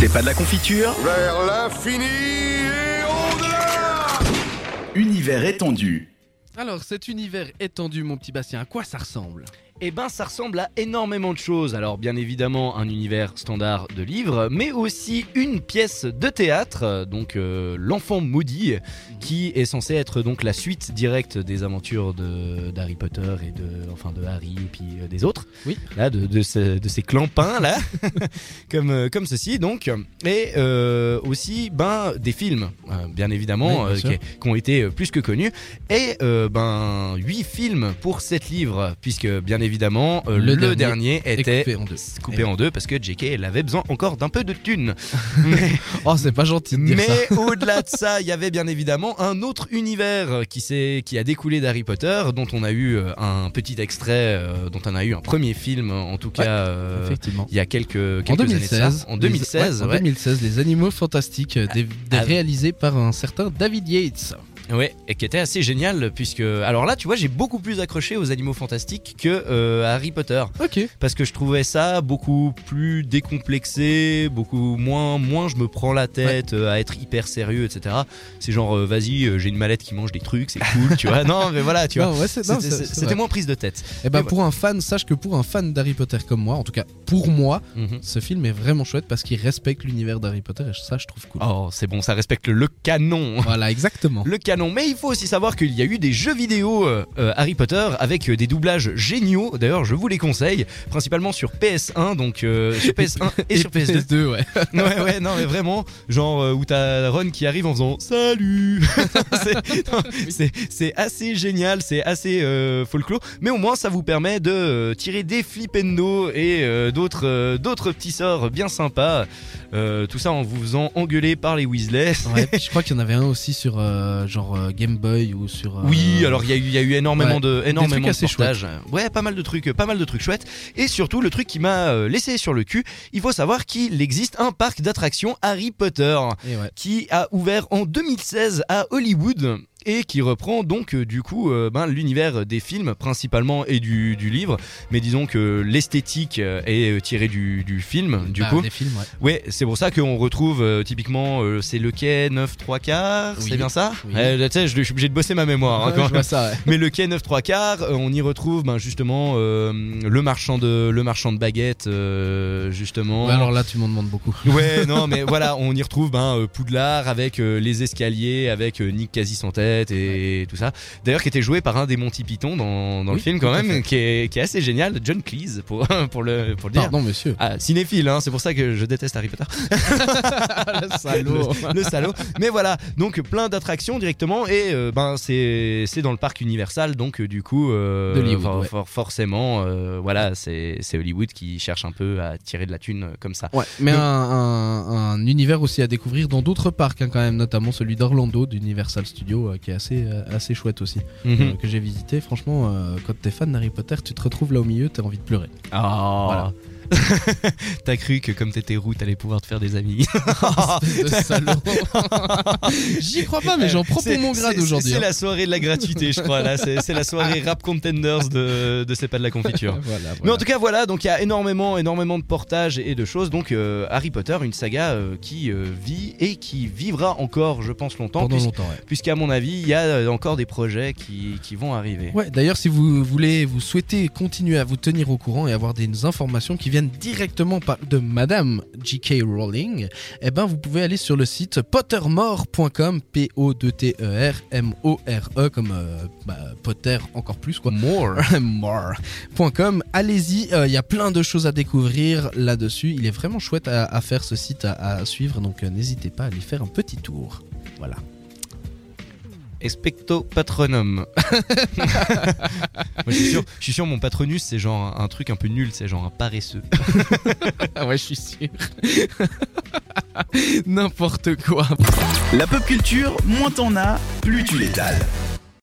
C'est pas de la confiture Vers l'infini et au-delà Univers étendu. Alors, cet univers étendu, mon petit Bastien, à quoi ça ressemble? Eh ben, ça ressemble à énormément de choses. Alors, bien évidemment, un univers standard de livres, mais aussi une pièce de théâtre, donc euh, l'enfant maudit, qui est censé être donc la suite directe des aventures de- d'Harry Potter et de, enfin, de Harry et puis euh, des autres. Oui. Là, de, de, ce- de ces clampins là, comme euh, comme ceci donc, et euh, aussi ben des films, euh, bien évidemment, Oui, bien sûr. qui, qui ont été plus que connus, et euh, ben huit films pour sept livres, puisque bien évidemment le, Le dernier, était coupé en deux. coupé Eh en deux parce que JK avait besoin encore d'un peu de thunes. mais Oh, c'est pas gentil de dire ça. mais au-delà de ça, il y avait bien évidemment un autre univers qui, qui a découlé d'Harry Potter, dont on a eu un petit extrait, dont on a eu un premier film en tout Ouais, cas. euh, Effectivement. il y a quelques, quelques En années de 2016, ça. En 2016, les, ouais, en ouais. 2016, les animaux fantastiques, des, des Ah. réalisés par un certain David Yates. Ouais, et qui était assez génial puisque alors là, tu vois, j'ai beaucoup plus accroché aux animaux fantastiques que euh, à Harry Potter Ok. parce que je trouvais ça beaucoup plus décomplexé, beaucoup moins moins je me prends la tête euh, à être hyper sérieux, etc. C'est genre euh, vas-y, j'ai une mallette qui mange des trucs, c'est cool, tu vois. Non, mais voilà, tu vois. Ouais, C'était moins prise de tête. Et ben Mais pour un fan, sache que pour un fan d'Harry Potter comme moi, en tout cas pour moi, Mhm. ce film est vraiment chouette parce qu'il respecte l'univers d'Harry Potter et ça je trouve cool. Oh, c'est bon, ça respecte le canon. Voilà, exactement. Le canon. Mais il faut aussi savoir qu'il y a eu des jeux vidéo euh, euh, Harry Potter avec euh, des doublages géniaux. D'ailleurs, je vous les conseille, principalement sur PS1, donc euh, sur PS1 et, sur PS2. ouais. Ouais, ouais, non, mais vraiment, genre euh, où t'as Ron qui arrive en faisant salut. C'est- assez génial, c'est assez folklore, mais au moins ça vous permet de tirer des flipendo et d'autres d'autres petits sorts bien sympas. Tout ça en vous faisant engueuler par les Weasley. Ouais, je crois qu'il y en avait un aussi sur genre euh, Game Boy ou sur. euh, Oui, alors il y a eu, il y a eu énormément ouais, de, énormément trucs de portages. Ouais, pas mal de trucs, pas mal de trucs chouettes. Et surtout, le truc qui m'a euh, laissé sur le cul, il faut savoir qu'il existe un parc d'attractions Harry Potter ouais. qui a ouvert en 2016 à Hollywood et qui reprend donc euh, du coup euh, ben, l'univers des films principalement et du, du livre mais disons que l'esthétique euh, est tirée du, du film du Bah, coup Des films, ouais. ouais c'est pour ça qu'on retrouve euh, typiquement euh, c'est le quai 9 3 quarts Oui. c'est bien ça Oui. Ouais, tu sais je, suis obligé de bosser ma mémoire hein, quand ça, ouais. mais le quai 9 3 quarts, on y retrouve ben, justement le marchand de le marchand de baguettes justement. Alors là, tu m'en demandes beaucoup. Ouais, non, mais voilà, on y retrouve ben, Poudlard avec les escaliers, avec Nick quasi et tout ça. D'ailleurs, qui était joué par un des Monty Python dans, dans le film quand même, qui est, qui est assez génial, John Cleese pour, pour, le, pour le dire. Pardon, monsieur. Ah, cinéphile, hein, c'est pour ça que je déteste Harry Potter. le salaud. le, le salaud. Mais voilà, donc plein d'attractions directement et euh, ben c'est c'est dans le parc Universal donc euh, du coup euh, D'Hollywood, for- ouais. for- forcément euh, voilà c'est c'est Hollywood qui cherche un peu à tirer de la thune euh, comme ça. Ouais, mais Donc- un, un- un univers aussi à découvrir dans d'autres parcs, hein, quand même, notamment celui d'Orlando d'Universal Studios, qui est assez, euh, assez chouette aussi, Mhm. euh, que j'ai visité. Franchement, euh, quand t'es fan d'Harry Potter, tu te retrouves là au milieu, t'as envie de pleurer. Ah. Voilà. T'as cru que comme t'étais roux t'allais pouvoir te faire des amis. Salaud. J'y crois pas, mais j'en prends pour mon grade aujourd'hui. C'est hein. la soirée de la gratuité je crois là. C'est la soirée rap contenders de de c'est pas de la confiture. Voilà, Mais en tout cas voilà, donc il y a énormément, énormément de portages et de choses. Donc euh, Harry Potter, une saga euh, qui euh, vit et qui vivra encore, je pense, longtemps, pendant longtemps, ouais. puisqu'à mon avis, il y a encore des projets qui, qui vont arriver. Ouais, d'ailleurs, si vous voulez, vous souhaitez continuer à vous tenir au courant et avoir des informations qui viennent directement par- de Madame J.K. Rowling, eh ben, vous pouvez aller sur le site pottermore.com, P-O-D-T-E-R-M-O-R-E, E, comme euh, bah, Potter encore plus, quoi. More. more.com. Allez-y, euh, il y a plein de choses à découvrir là-dessus. Il est vraiment chouette à, à faire ce site à, à suivre, donc euh, n'hésitez pas à aller faire un petit tour. Voilà. Expecto patronum. Moi, je suis sûr, je suis sûr, mon patronus, c'est genre un, un truc un peu nul, c'est genre un paresseux. Ah ouais, je suis sûr. N'importe quoi. La pop culture, moins t'en as, plus tu l'étales.